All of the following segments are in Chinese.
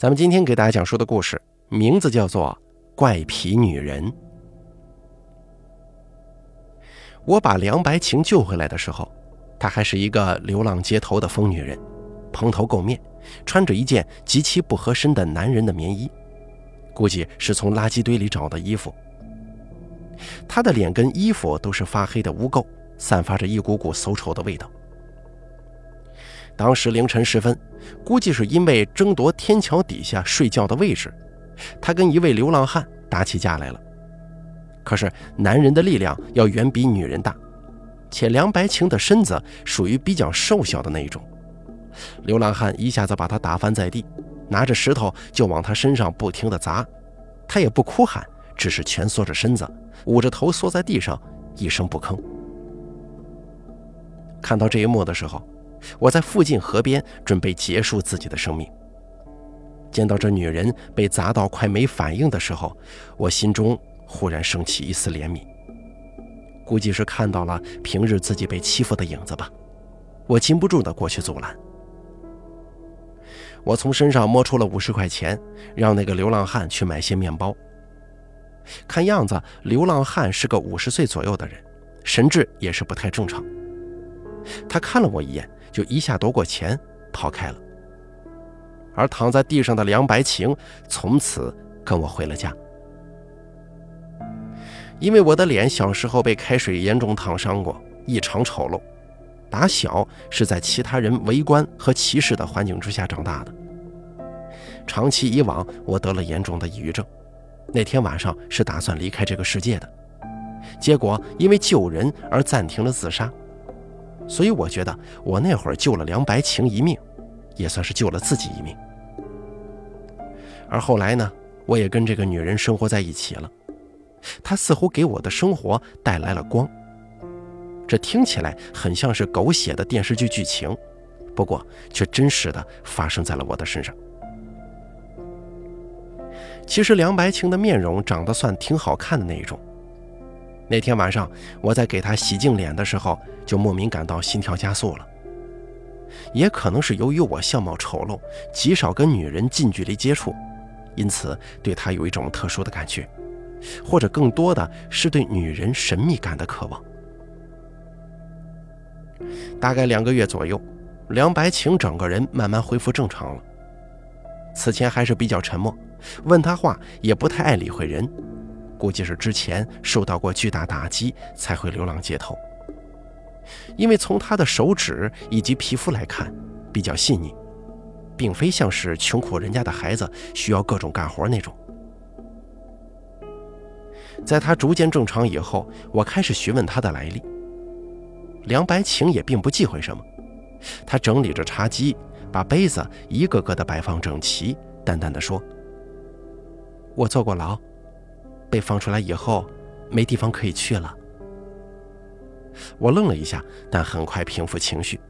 咱们今天给大家讲述的故事名字叫做《怪癖女人》。我把梁白晴救回来的时候，她还是一个流浪街头的疯女人，蓬头垢面，穿着一件极其不合身的男人的棉衣，估计是从垃圾堆里找的衣服。她的脸跟衣服都是发黑的污垢，散发着一股股馊臭的味道。当时凌晨时分，估计是因为争夺天桥底下睡觉的位置，他跟一位流浪汉打起架来了。可是男人的力量要远比女人大，且梁白晴的身子属于比较瘦小的那一种。流浪汉一下子把他打翻在地，拿着石头就往他身上不停地砸，他也不哭喊，只是蜷缩着身子，捂着头缩在地上，一声不吭。看到这一幕的时候。我在附近河边准备结束自己的生命。见到这女人被砸到快没反应的时候，我心中忽然升起一丝怜悯。估计是看到了平日自己被欺负的影子吧，我禁不住的过去阻拦。我从身上摸出了五十块钱，让那个流浪汉去买些面包。看样子，流浪汉是个五十岁左右的人，神智也是不太正常。他看了我一眼。就一下夺过钱跑开了，而躺在地上的梁白晴从此跟我回了家。因为我的脸小时候被开水严重烫伤过，异常丑陋，打小是在其他人围观和歧视的环境之下长大的。长期以往，我得了严重的抑郁症。那天晚上是打算离开这个世界的，结果因为救人而暂停了自杀。所以我觉得，我那会儿救了梁白晴一命，也算是救了自己一命。而后来呢，我也跟这个女人生活在一起了，她似乎给我的生活带来了光。这听起来很像是狗血的电视剧剧情，不过却真实的发生在了我的身上。其实梁白晴的面容长得算挺好看的那一种。那天晚上，我在给她洗净脸的时候，就莫名感到心跳加速了。也可能是由于我相貌丑陋，极少跟女人近距离接触，因此对她有一种特殊的感觉，或者更多的是对女人神秘感的渴望。大概两个月左右，梁白晴整个人慢慢恢复正常了。此前还是比较沉默，问他话也不太爱理会人。估计是之前受到过巨大打击，才会流浪街头。因为从他的手指以及皮肤来看，比较细腻，并非像是穷苦人家的孩子需要各种干活那种。在他逐渐正常以后，我开始询问他的来历。梁白晴也并不忌讳什么，他整理着茶几，把杯子一个个的摆放整齐，淡淡的说：“我坐过牢。”被放出来以后，没地方可以去了。我愣了一下，但很快平复情绪。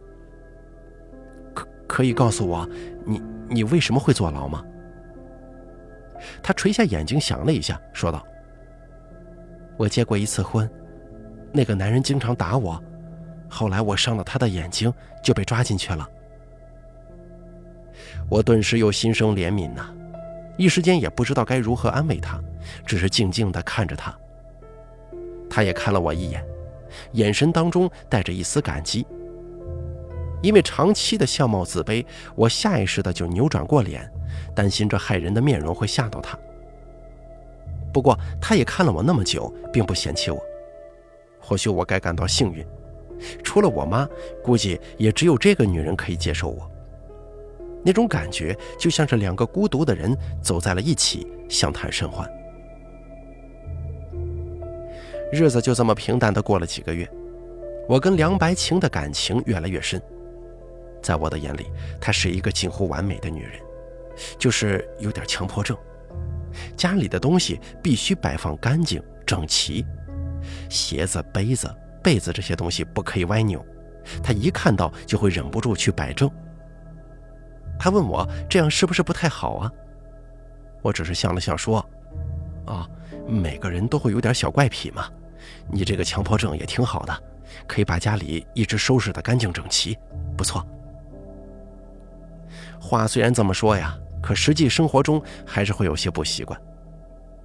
可可以告诉我，你你为什么会坐牢吗？他垂下眼睛想了一下，说道：“我结过一次婚，那个男人经常打我，后来我伤了他的眼睛，就被抓进去了。”我顿时又心生怜悯呐。一时间也不知道该如何安慰他，只是静静地看着他。他也看了我一眼，眼神当中带着一丝感激。因为长期的相貌自卑，我下意识的就扭转过脸，担心这骇人的面容会吓到他。不过他也看了我那么久，并不嫌弃我。或许我该感到幸运，除了我妈，估计也只有这个女人可以接受我。那种感觉就像是两个孤独的人走在了一起，相谈甚欢。日子就这么平淡的过了几个月，我跟梁白晴的感情越来越深。在我的眼里，她是一个近乎完美的女人，就是有点强迫症。家里的东西必须摆放干净整齐，鞋子、杯子、被子这些东西不可以歪扭，她一看到就会忍不住去摆正。他问我这样是不是不太好啊？我只是笑了笑说：“啊，每个人都会有点小怪癖嘛。你这个强迫症也挺好的，可以把家里一直收拾得干净整齐，不错。”话虽然这么说呀，可实际生活中还是会有些不习惯，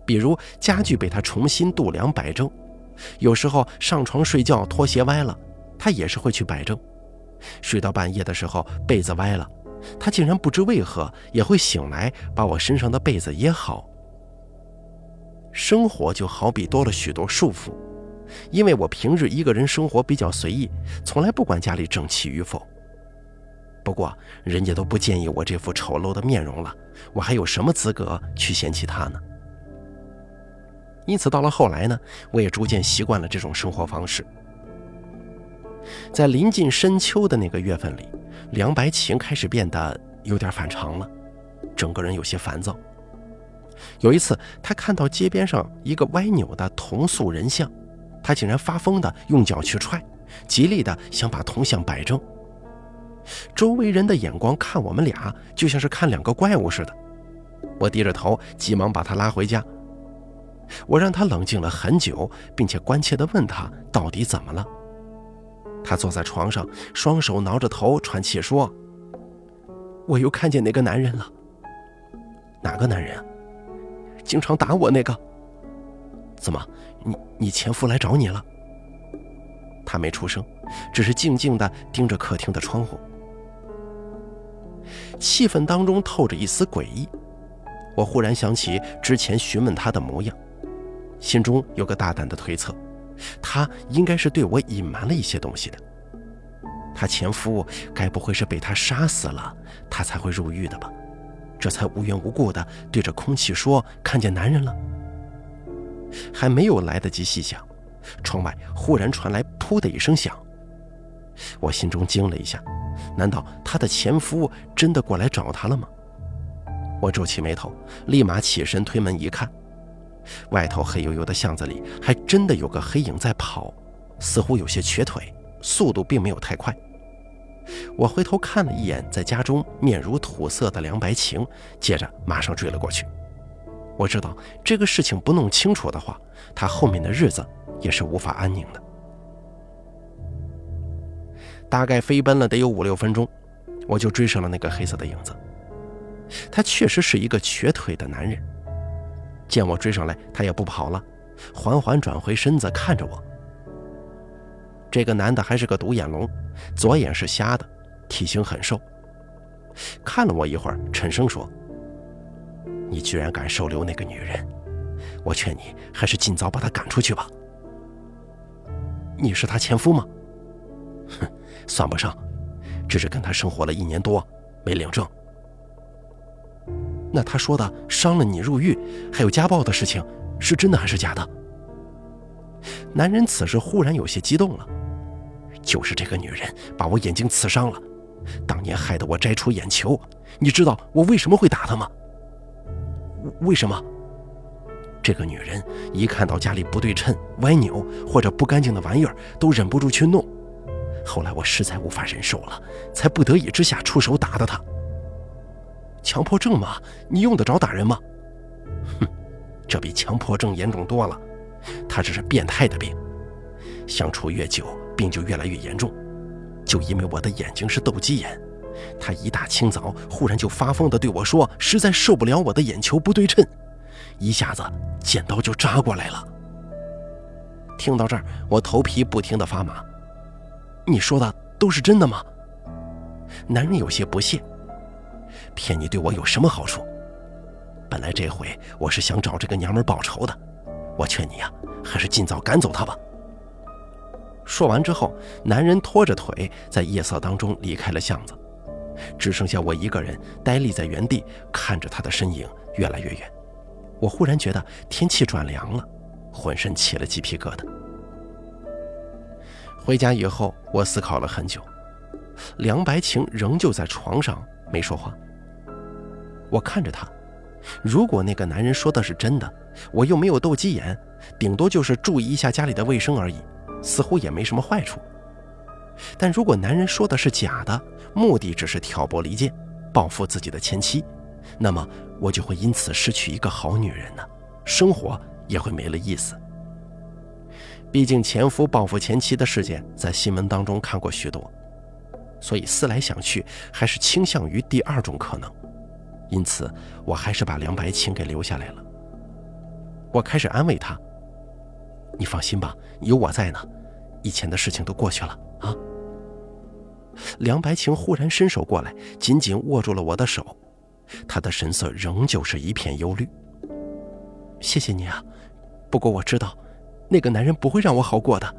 比如家具被他重新度量摆正，有时候上床睡觉拖鞋歪了，他也是会去摆正。睡到半夜的时候被子歪了，他竟然不知为何也会醒来把我身上的被子掖好。生活就好比多了许多束缚，因为我平日一个人生活比较随意，从来不管家里整齐与否。不过，人家都不介意我这副丑陋的面容了，我还有什么资格去嫌弃他呢？因此，到了后来呢，我也逐渐习惯了这种生活方式。在临近深秋的那个月份里，梁白晴开始变得有点反常了，整个人有些烦躁。有一次，他看到街边上一个歪扭的铜塑人像，他竟然发疯的用脚去踹，极力的想把铜像摆正。周围人的眼光看我们俩，就像是看两个怪物似的。我低着头，急忙把他拉回家。我让他冷静了很久，并且关切地问他到底怎么了。他坐在床上，双手挠着头，喘气说：“我又看见那个男人了。哪个男人啊？经常打我那个？怎么，你你前夫来找你了？”他没出声，只是静静地盯着客厅的窗户。气氛当中透着一丝诡异，我忽然想起之前询问他的模样，心中有个大胆的推测，他应该是对我隐瞒了一些东西的。他前夫该不会是被他杀死了，他才会入狱的吧？这才无缘无故的对着空气说看见男人了。还没有来得及细想，窗外忽然传来“噗”的一声响，我心中惊了一下。难道她的前夫真的过来找她了吗？我皱起眉头，立马起身推门一看，外头黑黝黝的巷子里还真的有个黑影在跑，似乎有些瘸腿，速度并没有太快。我回头看了一眼在家中面如土色的梁白晴，接着马上追了过去。我知道这个事情不弄清楚的话，他后面的日子也是无法安宁的。大概飞奔了得有五六分钟，我就追上了那个黑色的影子。他确实是一个瘸腿的男人。见我追上来，他也不跑了，缓缓转回身子看着我。这个男的还是个独眼龙，左眼是瞎的，体型很瘦。看了我一会儿，沉声说：“你居然敢收留那个女人，我劝你还是尽早把她赶出去吧。”你是她前夫吗？哼。算不上，只是跟他生活了一年多，没领证。那他说的伤了你入狱，还有家暴的事情，是真的还是假的？男人此时忽然有些激动了，就是这个女人把我眼睛刺伤了，当年害得我摘除眼球。你知道我为什么会打她吗？为什么？这个女人一看到家里不对称、歪扭或者不干净的玩意儿，都忍不住去弄。后来我实在无法忍受了，才不得已之下出手打的她。强迫症吗，你用得着打人吗？哼，这比强迫症严重多了。他这是变态的病，相处越久，病就越来越严重。就因为我的眼睛是斗鸡眼，他一大清早忽然就发疯的对我说，实在受不了我的眼球不对称，一下子剪刀就扎过来了。听到这儿，我头皮不停的发麻。你说的都是真的吗？男人有些不屑，骗你对我有什么好处？本来这回我是想找这个娘们报仇的，我劝你呀，还是尽早赶走她吧。说完之后，男人拖着腿在夜色当中离开了巷子，只剩下我一个人呆立在原地，看着他的身影越来越远。我忽然觉得天气转凉了，浑身起了鸡皮疙瘩。回家以后，我思考了很久。梁白晴仍旧在床上没说话。我看着他，如果那个男人说的是真的，我又没有斗鸡眼，顶多就是注意一下家里的卫生而已，似乎也没什么坏处。但如果男人说的是假的，目的只是挑拨离间，报复自己的前妻，那么我就会因此失去一个好女人呢，生活也会没了意思。毕竟前夫报复前妻的事件在新闻当中看过许多，所以思来想去，还是倾向于第二种可能，因此我还是把梁白晴给留下来了。我开始安慰他：“你放心吧，有我在呢，以前的事情都过去了啊。”梁白晴忽然伸手过来，紧紧握住了我的手，他的神色仍旧是一片忧虑。谢谢你啊，不过我知道，那个男人不会让我好过的。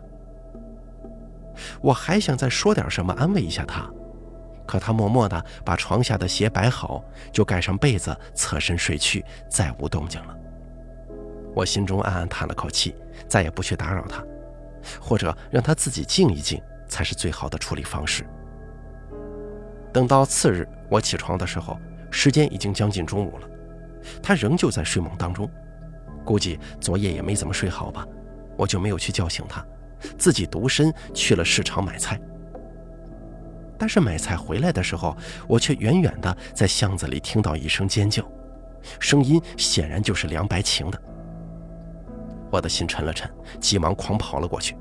我还想再说点什么安慰一下他，可他默默地把床下的鞋摆好，就盖上被子，侧身睡去，再无动静了。我心中暗暗叹了口气，再也不去打扰他，或者让他自己静一静，才是最好的处理方式。等到次日我起床的时候，时间已经将近中午了，他仍旧在睡梦当中，估计昨夜也没怎么睡好吧，我就没有去叫醒他，自己独身去了市场买菜。但是买菜回来的时候，我却远远的在巷子里听到一声尖叫，声音显然就是梁白晴的。我的心沉了沉，急忙狂跑了过去。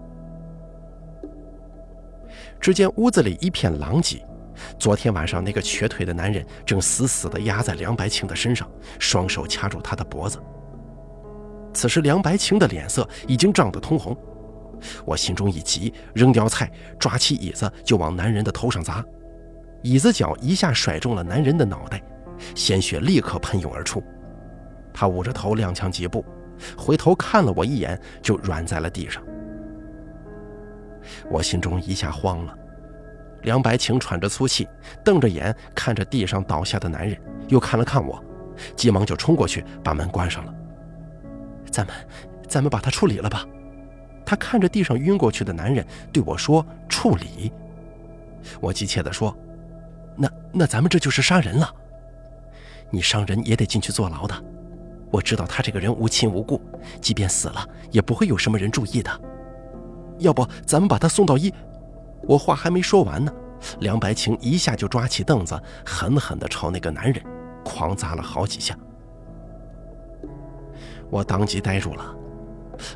只见屋子里一片狼藉。昨天晚上，那个瘸腿的男人正死死地压在梁白晴的身上，双手掐住她的脖子。此时，梁白晴的脸色已经涨得通红。我心中一急，扔掉菜，抓起椅子就往男人的头上砸。椅子脚一下甩中了男人的脑袋，鲜血立刻喷涌而出。他捂着头踉跄几步，回头看了我一眼，就软在了地上。我心中一下慌了。梁白晴喘着粗气，瞪着眼看着地上倒下的男人，又看了看我，急忙就冲过去把门关上了。咱们，咱们把他处理了吧。他看着地上晕过去的男人，对我说：“处理。”我急切地说：“那那咱们这就是杀人了。你伤人也得进去坐牢的。我知道他这个人无亲无故，即便死了也不会有什么人注意的。要不咱们把他送到医……”我话还没说完呢，梁白晴一下就抓起凳子，狠狠地朝那个男人狂砸了好几下。我当即呆住了。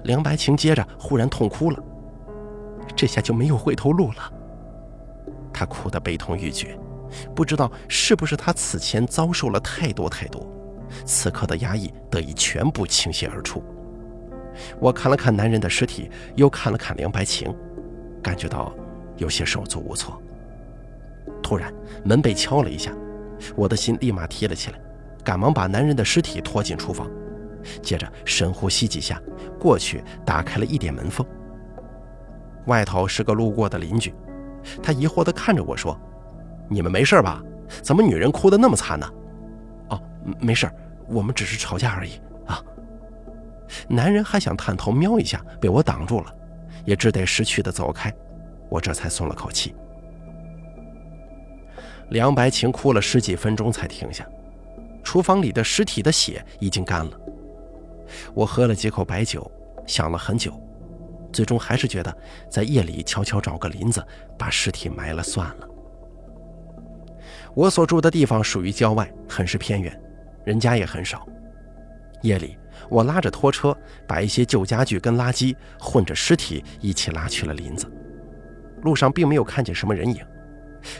梁白晴接着忽然痛哭了，这下就没有回头路了。她哭得悲痛欲绝，不知道是不是她此前遭受了太多太多，此刻的压抑得以全部倾泻而出。我看了看男人的尸体，又看了看梁白晴，感觉到。有些手足无措。突然，门被敲了一下，我的心立马提了起来，赶忙把男人的尸体拖进厨房，接着深呼吸几下，过去打开了一点门缝。外头是个路过的邻居，他疑惑地看着我说：“你们没事吧？怎么女人哭得那么惨呢？”“哦，没事，我们只是吵架而已。”啊。男人还想探头瞄一下，被我挡住了，也只得识趣地走开。我这才松了口气。梁白晴哭了十几分钟才停下，厨房里的尸体的血已经干了。我喝了几口白酒，想了很久，最终还是觉得在夜里悄悄找个林子把尸体埋了算了。我所住的地方属于郊外，很是偏远，人家也很少。夜里，我拉着拖车，把一些旧家具跟垃圾混着尸体一起拉去了林子。路上并没有看见什么人影，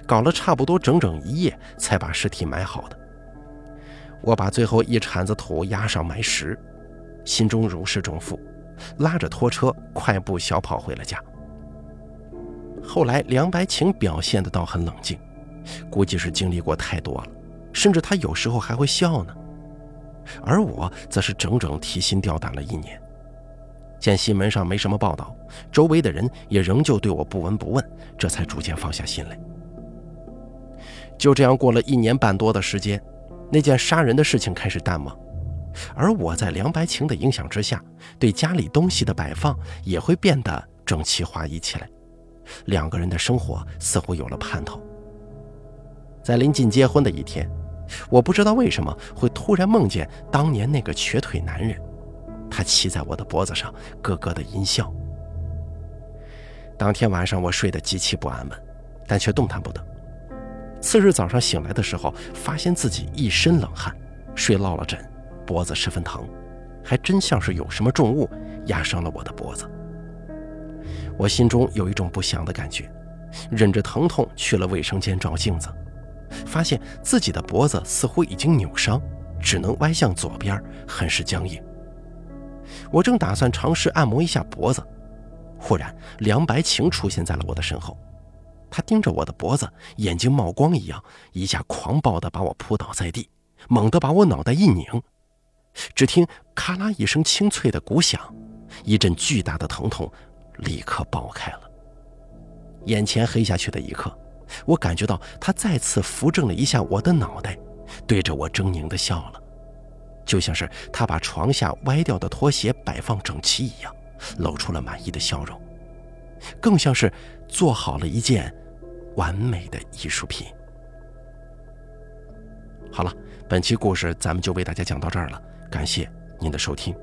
搞了差不多整整一夜才把尸体埋好的。我把最后一铲子土压上埋实，心中如释重负，拉着拖车快步小跑回了家。后来梁白晴表现的倒很冷静，估计是经历过太多了，甚至他有时候还会笑呢。而我则是整整提心吊胆了一年。见新闻上没什么报道，周围的人也仍旧对我不闻不问，这才逐渐放下心来。就这样过了一年半多的时间，那件杀人的事情开始淡忘，而我在梁白晴的影响之下，对家里东西的摆放也会变得整齐划一起来，两个人的生活似乎有了盼头。在临近结婚的一天，我不知道为什么会突然梦见当年那个瘸腿男人。他骑在我的脖子上，咯咯的阴笑。当天晚上我睡得极其不安稳，但却动弹不得。次日早上醒来的时候，发现自己一身冷汗，睡落了枕，脖子十分疼，还真像是有什么重物压伤了我的脖子。我心中有一种不祥的感觉，忍着疼痛去了卫生间照镜子，发现自己的脖子似乎已经扭伤，只能歪向左边，很是僵硬。我正打算尝试按摩一下脖子，忽然梁白晴出现在了我的身后。他盯着我的脖子，眼睛冒光一样，一下狂暴地把我扑倒在地，猛地把我脑袋一拧。只听咔啦一声清脆的鼓响，一阵巨大的疼痛立刻爆开了。眼前黑下去的一刻，我感觉到他再次扶正了一下我的脑袋，对着我狰狞的笑了，就像是他把床下歪掉的拖鞋摆放整齐一样，露出了满意的笑容，更像是做好了一件完美的艺术品。好了，本期故事咱们就为大家讲到这儿了。感谢您的收听。